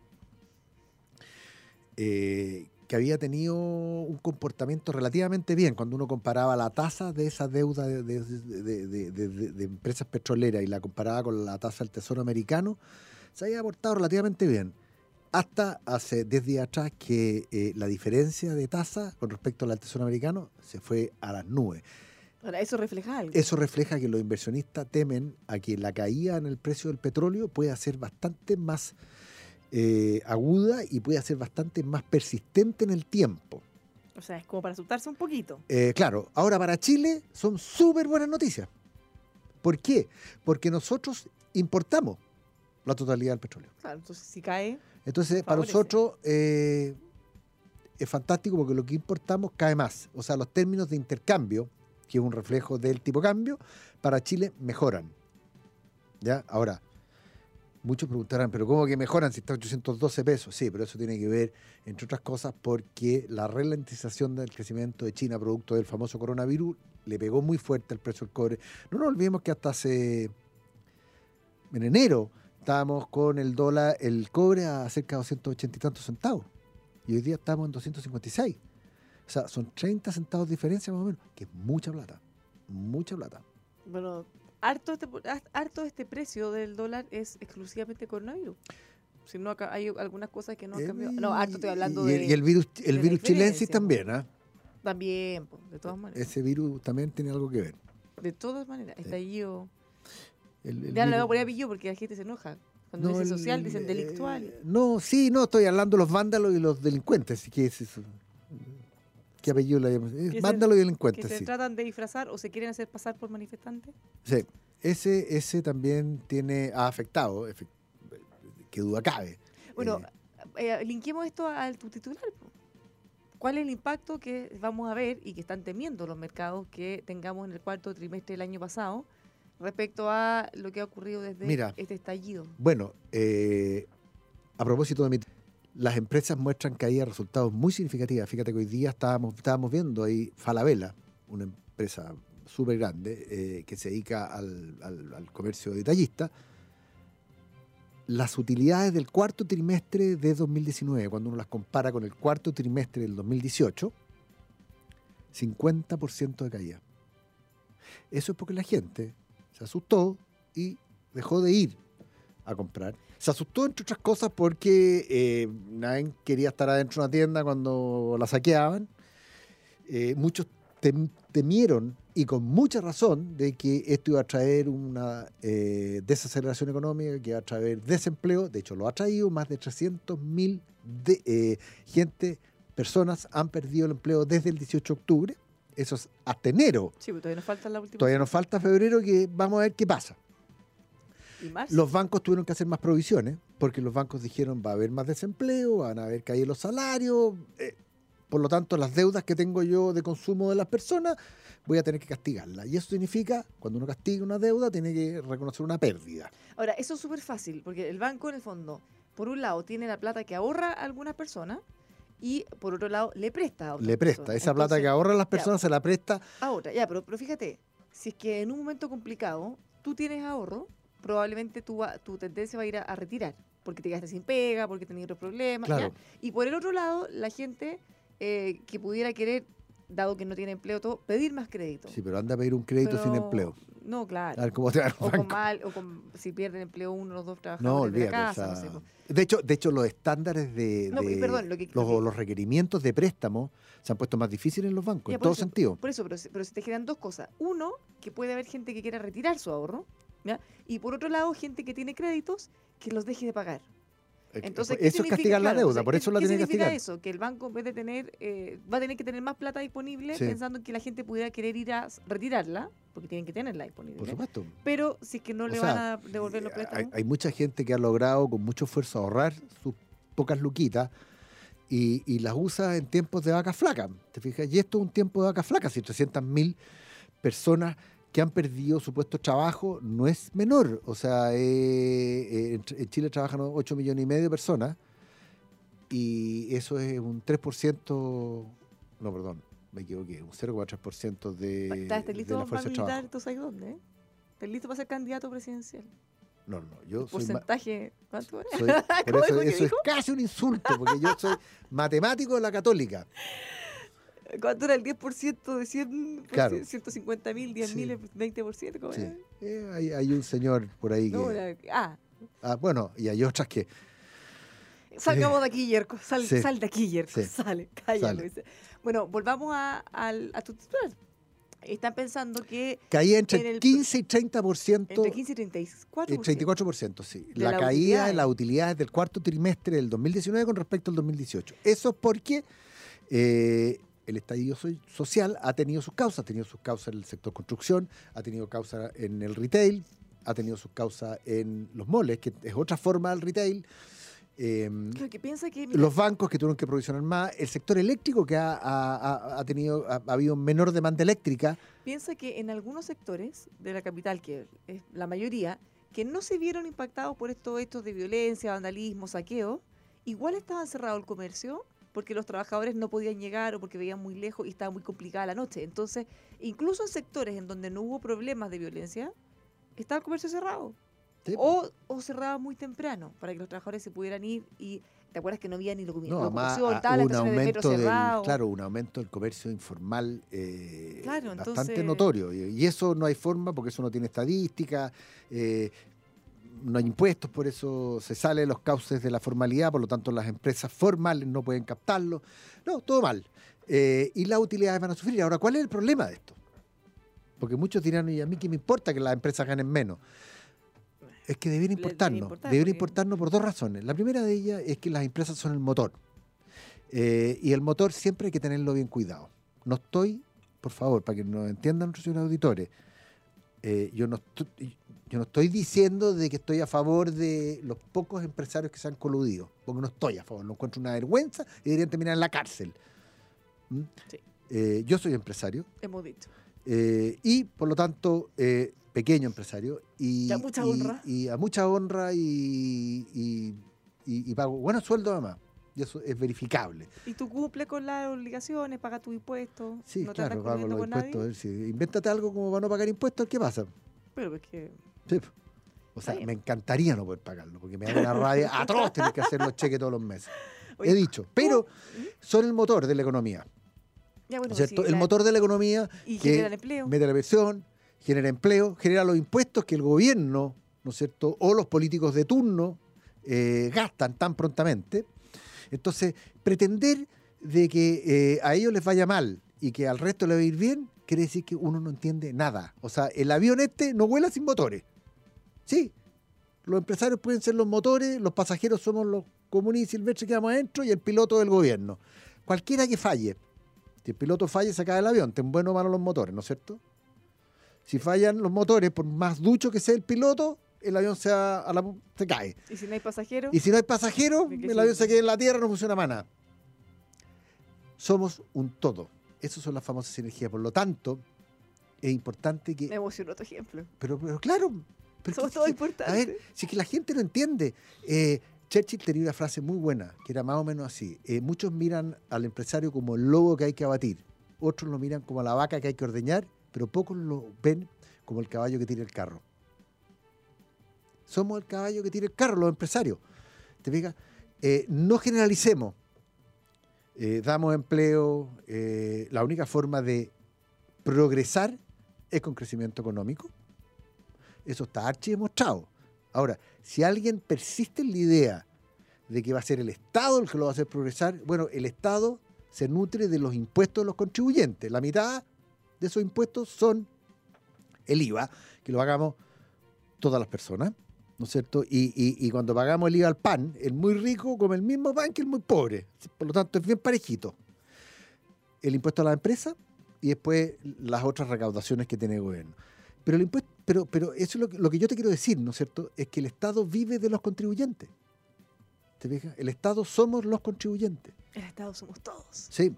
eh, que había tenido un comportamiento relativamente bien cuando uno comparaba la tasa de esa deuda de, empresas petroleras y la comparaba con la tasa del Tesoro americano, se había portado relativamente bien. Hasta hace 10 días atrás que eh, la diferencia de tasa con respecto al Tesoro americano se fue a las nubes. Ahora, eso refleja algo. Eso refleja que los inversionistas temen a que la caída en el precio del petróleo pueda ser bastante más eh, aguda y puede ser bastante más persistente en el tiempo. O sea, es como para asustarse un poquito. Eh, claro, ahora para Chile son súper buenas noticias. ¿Por qué? Porque nosotros importamos la totalidad del petróleo. Claro, entonces si cae, Entonces, para nosotros eh, es fantástico porque lo que importamos cae más. O sea, los términos de intercambio, que es un reflejo del tipo cambio, para Chile mejoran. ¿Ya? Ahora, muchos preguntarán, ¿pero cómo que mejoran si está a 812 pesos? Sí, pero eso tiene que ver, entre otras cosas, porque la ralentización del crecimiento de China, producto del famoso coronavirus, le pegó muy fuerte al precio del cobre. No nos olvidemos que hasta hace. en enero estábamos con el dólar, el cobre a cerca de 280 y tantos centavos. Y hoy día estamos en 256. O sea, son 30 centavos de diferencia más o menos, que es mucha plata. Mucha plata. bueno, harto este, harto este precio del dólar es exclusivamente coronavirus. Si no, acá hay algunas cosas que no han cambiado. No, harto estoy hablando y, de... y el virus, el virus chilensis también, ¿ah? También, po, de todas maneras. Ese virus también tiene algo que ver. De todas maneras. Estallido. El- el Ya no le voy a poner apellido porque la gente se enoja. Cuando No, el- social, dicen eh, delictual. No, sí, no, estoy hablando de los vándalos y los delincuentes. así que es eso? ¿Qué apellido le llamamos? Que se- Vándalos y que delincuentes, se sí. tratan de disfrazar o se quieren hacer pasar por manifestantes. Sí, ese, ese también tiene, ha afectado, que duda cabe. Bueno, Eh, eh, linquemos esto al tu titular. ¿Cuál es el impacto que vamos a ver y que están temiendo los mercados que tengamos en el cuarto trimestre del año pasado respecto a lo que ha ocurrido desde Mira. este estallido? Bueno, eh, a propósito de mi... Las empresas muestran caída de resultados muy significativas. Fíjate que hoy día estábamos, estábamos viendo ahí Falabella, una empresa súper grande eh, que se dedica al, al- al comercio detallista. Las utilidades del cuarto trimestre de 2019, cuando uno las compara con el cuarto trimestre del 2018, 50% de caída. Eso es porque la gente se asustó y dejó de ir a comprar. Se asustó, entre otras cosas, porque eh, nadie quería estar adentro de una tienda cuando la saqueaban. Eh, muchos tem- temieron, y con mucha razón, de que esto iba a traer una eh, desaceleración económica, que iba a traer desempleo. De hecho, lo ha traído. Más de 300.000 de, gente, personas han perdido el empleo desde el 18 de octubre. Eso es hasta enero. Sí, pero todavía nos falta la última. Todavía nos falta febrero que vamos a ver qué pasa. ¿Y marzo? Los bancos tuvieron que hacer más provisiones porque los bancos dijeron va a haber más desempleo, van a haber caído los salarios. eh, por lo tanto, las deudas que tengo yo de consumo de las personas voy a tener que castigarlas. Y eso significa, cuando uno castiga una deuda, tiene que reconocer una pérdida. Ahora, eso es súper fácil, porque el banco, en el fondo, por un lado, tiene la plata que ahorra a algunas personas y, por otro lado, le presta a otras Le presta. Esa plata que ahorran las ya. personas se la presta. Ahora, ya, pero, pero fíjate, si es que en un momento complicado tú tienes ahorro, probablemente tu, tu tendencia va a ir a, a retirar, porque te quedaste sin pega, porque tenías otros problemas. Claro. Y por el otro lado, la gente eh, que pudiera querer, dado que no tiene empleo, todo, pedir más crédito. Sí, pero anda a pedir un crédito sin empleo. No, claro. A ver cómo te va el O con mal, o con, si pierden empleo uno o los dos No, trabajadores de la olvídate. o casa, no sé, po. de, hecho, de hecho, los estándares de, No, de- perdón, lo que- los, lo que- los requerimientos de préstamo se han puesto más difíciles en los bancos, Ya, en todo eso, sentido. Por eso, pero, se- pero se te generan dos cosas. Uno, que puede haber gente que quiera retirar su ahorro, ¿ya? Y por otro lado, gente que tiene créditos que los deje de pagar. Entonces, ¿qué eso es castigar la deuda, entonces, por ¿qué- eso la ¿qué tiene que significa castigar. eso? Que el banco en vez de tener, eh, va a tener que tener más plata disponible Sí. pensando en que la gente pudiera querer ir a retirarla, porque tienen que tenerla disponible. Por supuesto. Pero si es que no O le sea, van a devolver los préstamos. Hay, hay mucha gente que ha logrado con mucho esfuerzo ahorrar sus pocas luquitas y, y las usa en tiempos de vacas flacas. ¿Te fijas? Y esto es un tiempo de vacas flacas. Si 300.000 personas que han perdido su puesto de trabajo no es menor. O sea, eh, eh, en, en Chile trabajan 8 millones y medio de personas y eso es un 3%, no, perdón, me equivoqué, un 0,3% de, ¿Estás de listo la para fuerza de trabajo. militar? ¿Tú sabes dónde? eh? ¿Estás listo para ser candidato presidencial? No, no, yo soy, ¿Porcentaje? ¿Cuánto era? soy- por ¿Cómo eso, dijo eso es casi un insulto, porque yo soy matemático de la católica. ¿Cuánto era el 10% de 100? Claro. 150 mil, 10 mil, Sí. 20%. ¿cómo Sí. Eh, hay, hay un señor por ahí que... No, era- ah, Ah, bueno, y hay otras que... salgamos de aquí, Yerko. Sal, Sí. sal de aquí, Yerko. Sale, cállalo. Sale. Bueno, volvamos a, al- a tu titular. Están pensando que Caía En entre el- 15 y 30%. entre 15 y 34. eh, 34%, sí. De la caída en las utilidades del cuarto trimestre del 2019 con respecto al 2018. Eso es porque eh, el estallido so- social ha tenido sus causas. Ha tenido sus causas en el sector construcción, ha tenido causas en el retail, ha tenido sus causas en los moles, que es otra forma del retail. Eh, Claro, que piensa que mira, los bancos que tuvieron que provisionar más, el sector eléctrico que ha, ha- ha- ha tenido, ha, ha habido menor demanda eléctrica. piensa que en algunos sectores de la capital, que es la mayoría, que no se vieron impactados por estos hechos de violencia, vandalismo, saqueo, igual estaba cerrado el comercio porque los trabajadores no podían llegar o porque veían muy lejos y estaba muy complicada la noche. Entonces, incluso en sectores en donde no hubo problemas de violencia, estaba el comercio cerrado. Sí. O, o cerraba muy temprano para que los trabajadores se pudieran ir y ¿te acuerdas que no había ni locomi- No, además ah, hubo un estaciones de metro aumento del, claro, un aumento del comercio informal eh, Claro, bastante entonces- notorio. Y, eso no hay forma porque eso no tiene estadística, eh, no hay impuestos, por eso se sale de los cauces de la formalidad, por lo tanto las empresas formales no pueden captarlo. No, todo mal. Eh, y las utilidades van a sufrir. Ahora, ¿cuál es el problema de esto? Porque muchos dirán, y a mí qué me importa que las empresas ganen menos. Es que debería importarnos. importar, Debería porque- importarnos por dos razones. La primera de ellas es que las empresas son el motor. Eh, y el motor siempre hay que tenerlo bien cuidado. No estoy, por favor, para que nos entiendan nuestros auditores, eh, yo, no estoy, yo no estoy diciendo de que estoy a favor de los pocos empresarios que se han coludido, porque no estoy a favor, no encuentro una vergüenza y deberían terminar en la cárcel. ¿Mm? Sí. Eh, yo soy empresario Hemos dicho. eh, y, por lo tanto, eh, pequeño empresario. Y, Y a mucha y- honra. Y, a mucha honra y, y- pago buenos sueldos además. Y eso es verificable. Y tú cumples con las obligaciones, pagas tus impuestos. Sí, no claro, pago los impuestos. sí. Invéntate algo como para no pagar impuestos, ¿qué pasa? Pero es que Sí. O sea, bien. me encantaría no poder pagarlo, porque me da una rabia atroz tener que hacer los cheques todos los meses. Oye, He dicho, pero ¿Mm? son el motor de la economía. ya bueno, sí, el motor de la economía y que generan empleo. mete la presión, genera empleo, genera los impuestos que el gobierno, ¿no es cierto?, o los políticos de turno eh, gastan tan prontamente. Entonces, pretender de que eh, a ellos les vaya mal y que al resto le va a ir bien, quiere decir que uno no entiende nada. O sea, el avión este no vuela sin motores. Sí, los empresarios pueden ser los motores, los pasajeros somos los comunes y silvestres que vamos adentro y el piloto del gobierno. Cualquiera que falle, si el piloto falla, se cae el avión, ten bueno o malo los motores, ¿no es cierto? Si fallan los motores, por más ducho que sea el piloto, el avión se, va a la- se cae. Y si no hay pasajeros, Y si no hay pasajeros, ¿De qué el avión se queda en la tierra, no funciona más nada. Somos un todo. Esas son las famosas energías. Por lo tanto, es importante que me emocionó tu ejemplo. pero, pero claro. pero Somos que- todos que- importantes. A ver, si es que la gente no entiende. Eh, Churchill tenía una frase muy buena, que era más o menos así. eh, muchos miran al empresario como el lobo que hay que abatir. Otros lo miran como la vaca que hay que ordeñar, pero pocos lo ven como el caballo que tira el carro. Somos el caballo que tira el carro, los empresarios. ¿Te fijas? Eh, no generalicemos. Eh, damos empleo. eh, la única forma de progresar es con crecimiento económico. Eso está archi demostrado. Ahora, si alguien persiste en la idea de que va a ser el Estado el que lo va a hacer progresar, bueno, el Estado se nutre de los impuestos de los contribuyentes. La mitad de esos impuestos son el IVA, que lo pagamos todas las personas, ¿no es cierto? Y, y- y cuando pagamos el IVA al pan, el muy rico come el mismo pan que el muy pobre. Por lo tanto, es bien parejito. El impuesto a la empresa y después las otras recaudaciones que tiene el gobierno. Pero el impuesto, pero, pero eso es lo que, lo que yo te quiero decir, ¿no es cierto? Es que el Estado vive de los contribuyentes. ¿Te fijas? El Estado somos los contribuyentes. El Estado somos todos. Sí.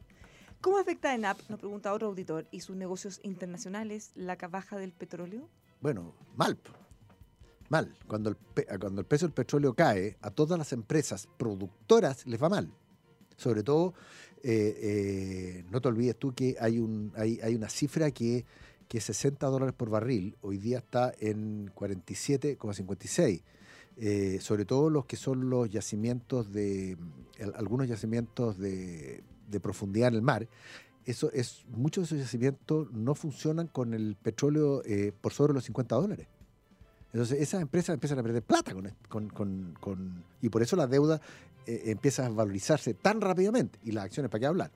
¿Cómo afecta a ENAP, nos pregunta otro auditor, y sus negocios internacionales la baja del petróleo? Bueno, mal. Mal. Cuando el, pe- cuando el precio del petróleo cae, a todas las empresas productoras les va mal. Sobre todo, eh, eh, no te olvides tú que hay, un, hay, hay una cifra que, que es 60 dólares por barril. Hoy día está en 47,56. Eh, sobre todo los que son los yacimientos de, algunos yacimientos de, de profundidad en el mar, eso es, muchos de esos yacimientos no funcionan con el petróleo eh, por sobre los 50 dólares. Entonces esas empresas empiezan a perder plata con, con- con- con- y por eso la deuda eh, empieza a valorizarse tan rápidamente y las acciones, ¿para qué hablar?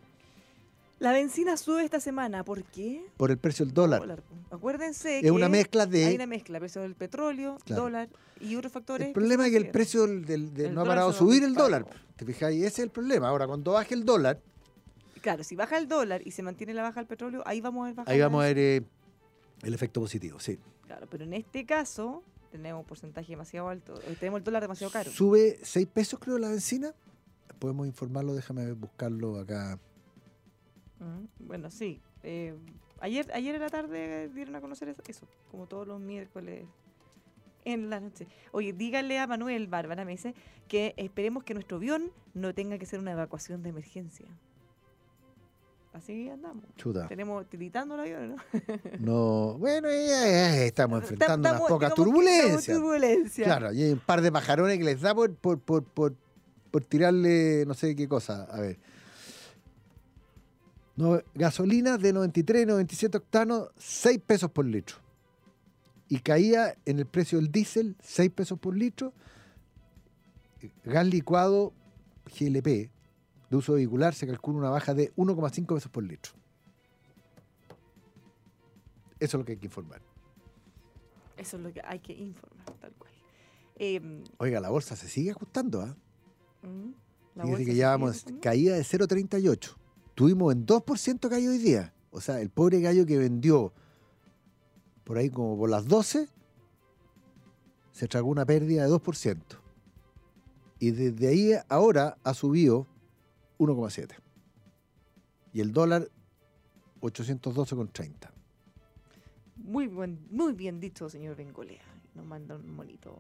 La benzina sube esta semana, ¿por qué? Por el precio del dólar. Dólar, po. Acuérdense Es que una mezcla de- hay una mezcla, precio del petróleo, Claro. dólar y otros factores. El problema es que el precio del, del- del- El no ha parado de subir el dólar. ¿Te fijas? Y ese es el problema. Ahora, cuando baje el dólar, Claro, si baja el dólar y se mantiene la baja del petróleo, ahí vamos a ver bajar ahí vamos a ver eh, el efecto positivo. Sí. Claro, pero en este caso tenemos un porcentaje demasiado alto, eh, tenemos el dólar demasiado caro. Sube 6 pesos, creo, la benzina. Podemos informarlo, déjame buscarlo acá. Mm, Bueno, sí. eh, ayer, ayer en la tarde dieron a conocer eso, eso, como todos los miércoles en la noche. Oye, díganle a Manuel Bárbara, me dice, que esperemos que nuestro avión no tenga que ser una evacuación de emergencia. Así andamos. Chuta. Tenemos tiritando el avión, ¿no? No, bueno, ya, ya, estamos enfrentando unas Estamos, pocas que estamos turbulencias. turbulencia. Claro, y hay un par de pajarones que les da por, por, por, por, por tirarle no sé qué cosa. A ver. No, gasolina de 93 y 97 octanos, 6 pesos por litro. Y caía en el precio del diésel, 6 pesos por litro. Gas licuado GLP de uso vehicular se calcula una baja de 1,5 pesos por litro. Eso es lo que hay que informar. Eso es lo que hay que informar, tal cual. Eh, Oiga, la bolsa se sigue ajustando, ¿ah? mm, la Fíjese bolsa que ya vamos, caída de 0,38. Tuvimos en 2% caído hoy día. O sea, el pobre gallo que vendió por ahí como por las 12, se tragó una pérdida de 2%. Y desde ahí ahora ha subido 1,7. Y el dólar 812,30. Muy, buen, muy bien dicho, señor Bengolea. Nos manda un monito.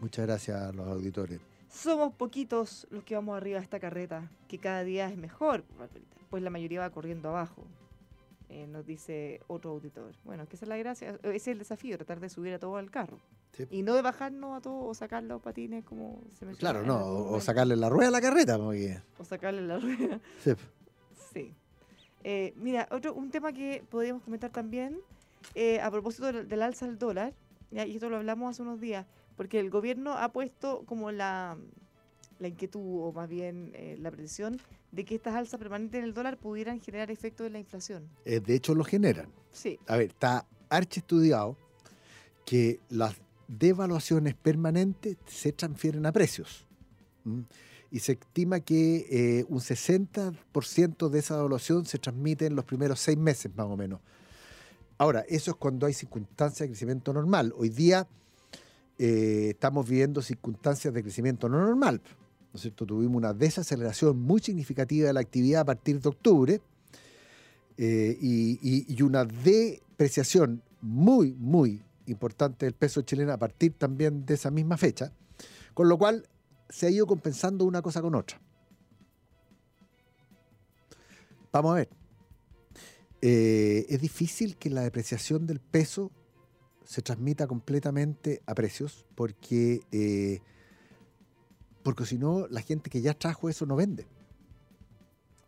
Muchas gracias a los auditores. Somos poquitos los que vamos arriba de esta carreta, que cada día es mejor, pues la mayoría va corriendo abajo. Eh, nos dice otro auditor. Bueno, es que esa es la gracia, ese es el desafío, tratar de subir a todo al carro. Sí. Y no de bajarnos a todo o sacar los patines como se mencionó Claro, en no, o, sacarle la rueda a la carreta. Porque, O sacarle la rueda. sí. Sí. Eh, mira, otro, un tema que podríamos comentar también, eh, a propósito del, del alza del dólar, ya, y esto lo hablamos hace unos días, porque el gobierno ha puesto como la, la inquietud, o más bien eh, la presión, de que estas alzas permanentes en el dólar pudieran generar efecto de la inflación. Eh, de hecho, lo generan. Sí, a ver, está archi estudiado que las devaluaciones permanentes se transfieren a precios. ¿m? Y se estima que eh, un 60% de esa devaluación se transmite en los primeros seis meses, más o menos. Ahora, eso es cuando hay circunstancias de crecimiento normal. Hoy día eh, estamos viviendo circunstancias de crecimiento no normal. ¿no? Tuvimos una desaceleración muy significativa de la actividad a partir de octubre eh, y- y una depreciación muy, muy importante del peso chileno a partir también de esa misma fecha, con lo cual se ha ido compensando una cosa con otra. Vamos a ver. Eh, es difícil que la depreciación del peso se transmita completamente a precios porque, eh, porque si no, la gente que ya trajo eso no vende.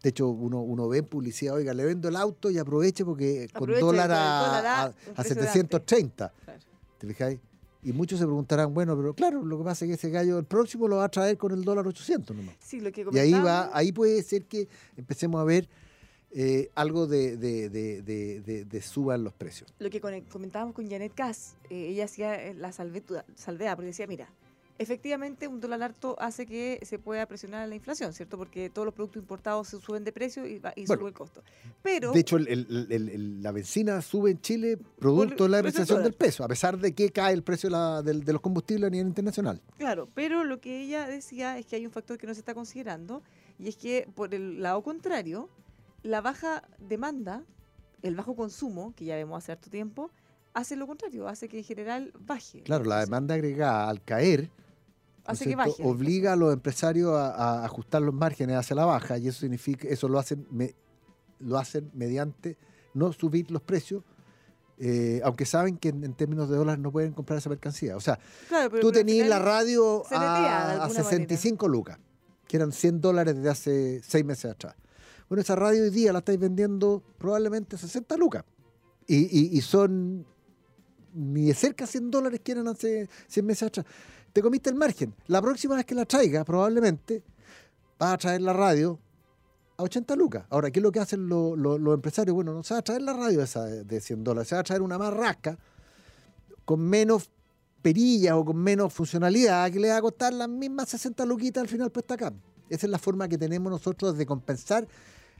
De hecho, uno, uno ve en publicidad, oiga, le vendo el auto y aproveche porque Aproveche, dólar con a, dólar a a- a precio de 730. claro. ¿Te fijáis? Y muchos se preguntarán, bueno, pero claro, lo que pasa es que ese gallo, el próximo lo va a traer con el dólar 800 nomás. Sí, lo que Y ahí va, ahí puede ser que empecemos a ver eh, algo de, de, de, de, suba en los precios. lo que comentábamos con Janet Cass, eh, ella hacía eh, la salvedad, porque decía, mira, efectivamente un dólar alto hace que se pueda presionar la inflación, ¿cierto? Porque todos los productos importados se suben de precio y, y Bueno, sube el costo. Pero, De hecho, el- el- el- el- la benzina sube en Chile producto de la depreciación del peso, a pesar de que cae el precio de, la- de los combustibles a nivel internacional. claro, pero lo que ella decía es que hay un factor que no se está considerando y es que por el lado contrario, la baja demanda, el bajo consumo, que ya vemos hace harto tiempo, hace lo contrario, hace que en general baje. Claro, la demanda agregada al caer ¿no es hace que baje. obliga a los empresarios a, a ajustar los márgenes hacia la baja y eso significa eso lo hacen me- lo hacen mediante no subir los precios eh, aunque saben que en, en términos de dólares no pueden comprar esa mercancía o sea inflación. Claro, pero- tú tenías la radio a, a alguna 65 lucas que eran 100 dólares desde hace seis meses atrás bueno esa radio hoy día la estáis vendiendo probablemente a 60 lucas y, y- y son ni de cerca 100 dólares que eran hace 100 meses atrás. Te comiste el margen. La próxima vez que la traiga, probablemente, vas a traer la radio a 80 lucas. Ahora, ¿qué es lo que hacen los, los- los empresarios? Bueno, no se va a traer la radio esa de de 100 dólares, se va a traer una más rasca, con menos perillas o con menos funcionalidad, que le va a costar las mismas 60 luquitas al final puesta acá. Esa es la forma que tenemos nosotros de compensar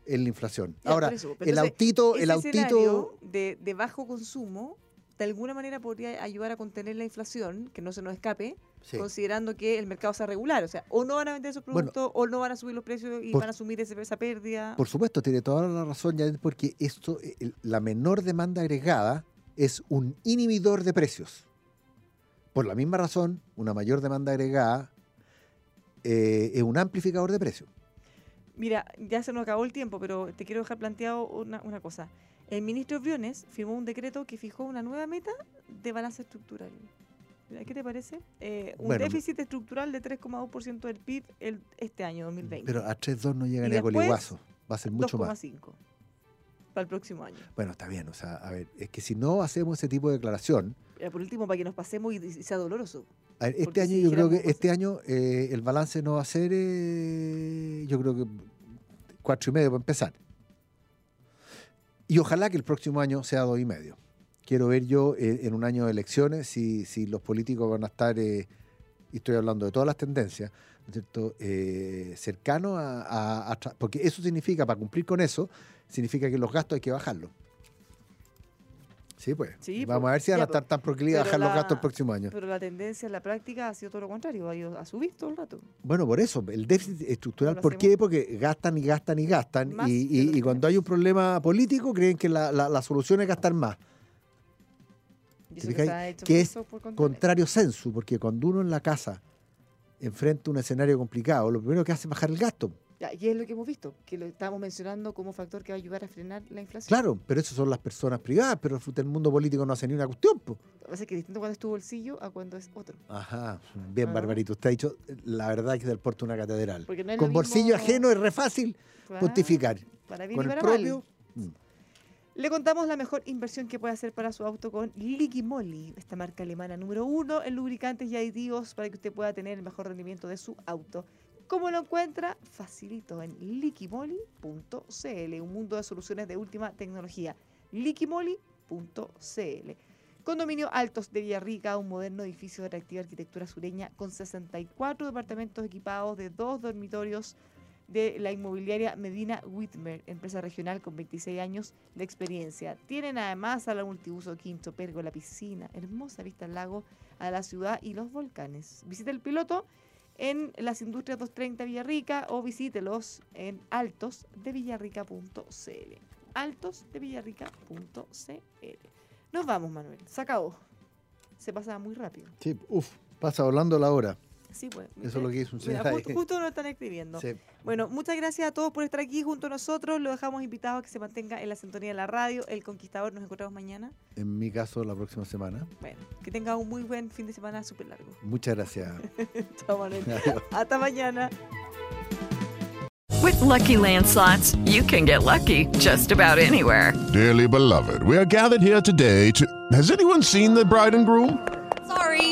en la inflación. Ya, Ahora, eso, pero el entonces, autito, el autito... de bajo consumo, de alguna manera podría ayudar a contener la inflación, que no se nos escape, Sí. considerando que el mercado sea regular. O sea, o no van a vender esos Bueno, productos, o no van a subir los precios y por- van a asumir ese- esa pérdida. Por supuesto, tiene toda la razón, ya porque esto, eh, el- la menor demanda agregada es un inhibidor de precios. Por la misma razón, una mayor demanda agregada eh, es un amplificador de precios. Mira, ya se nos acabó el tiempo, pero te quiero dejar planteado una, una cosa. El ministro Briones firmó un decreto que fijó una nueva meta de balance estructural. ¿Qué te parece? Eh, un Bueno, déficit estructural de 3,2% del PIB el, este año, 2020. Pero a 3.2 no llega ni a Coliguazo. Va a ser mucho más. 2,5 para el próximo año. Bueno, está bien. O sea, a ver, es que si no hacemos ese tipo de declaración, Eh, por último, para que nos pasemos y, y sea doloroso. a ver, este año si yo creo que este año eh, el balance no va a ser, eh, yo creo que cuatro y medio para empezar. Y ojalá que el próximo año sea dos y medio. Quiero ver yo eh, en un año de elecciones si, si los políticos van a estar, eh, y estoy hablando de todas las tendencias, ¿no es cierto? Eh, cercanos a, a- a tra- Porque eso significa, para cumplir con eso, significa que los gastos hay que bajarlos. Sí, pues. Sí, Vamos pues, a ver si van a estar pues. tan proclives a bajar los gastos el próximo año. Pero la tendencia en la práctica ha sido todo lo contrario, ha ido a subir todo el rato. Bueno, por eso, el déficit estructural, ¿por qué? Porque gastan y gastan y gastan. Y, y- y cuando hay un problema político, creen que la, la- la solución es gastar más. Y ¿Te eso que Que es por. Contrario sensu, porque cuando uno en la casa enfrenta un escenario complicado, lo primero que hace es bajar el gasto. Y es lo que hemos visto, que lo estamos mencionando como factor que va a ayudar a frenar la inflación. Claro, pero eso son las personas privadas, pero el mundo político no hace ni una cuestión. Lo que pasa es que es distinto cuando es tu bolsillo a cuando es otro. Ajá, bien, Ah. Barbarito. Usted ha dicho la verdad que es del porte una catedral. No Con bolsillo mismo- ajeno es re fácil Claro, pontificar. Para bien Con y el para mal. propio. mm. Le contamos la mejor inversión que puede hacer para su auto con Liqui Moly, esta marca alemana número uno en lubricantes y aditivos para que usted pueda tener el mejor rendimiento de su auto. ¿Cómo lo encuentra? Facilito en liquimoly.cl, un mundo de soluciones de última tecnología. liquimoly.cl. Condominio Altos de Villarrica, un moderno edificio de atractiva arquitectura sureña con 64 departamentos equipados de dos dormitorios de la inmobiliaria Medina Whitmer, empresa regional con 26 años de experiencia. Tienen además a la multiuso Quinto Pergo, la piscina, hermosa vista al lago, a la ciudad y los volcanes. Visite el piloto en las Industrias 230 Villarrica o visítelos en altosdevillarrica.cl. altosdevillarrica.cl. Nos vamos, Manuel. Se acabó. Se pasa muy rápido. Sí, uf, pasa volando la hora. Sí, pues. Eso es lo que hizo un Mira, justo, justo nos están escribiendo. Sí. Bueno, muchas gracias a todos por estar aquí junto a nosotros. Lo dejamos invitados a que se mantenga en la sintonía de la radio. El Conquistador, nos encontramos mañana. En mi caso, la próxima semana. Bueno, que tenga un muy buen fin de semana súper largo. Muchas gracias. Chao, Manuel. Adiós. Hasta mañana. With Lucky Land slots, you can get lucky just about anywhere. Dearly beloved, we are gathered here today to. Has anyone seen the bride and groom?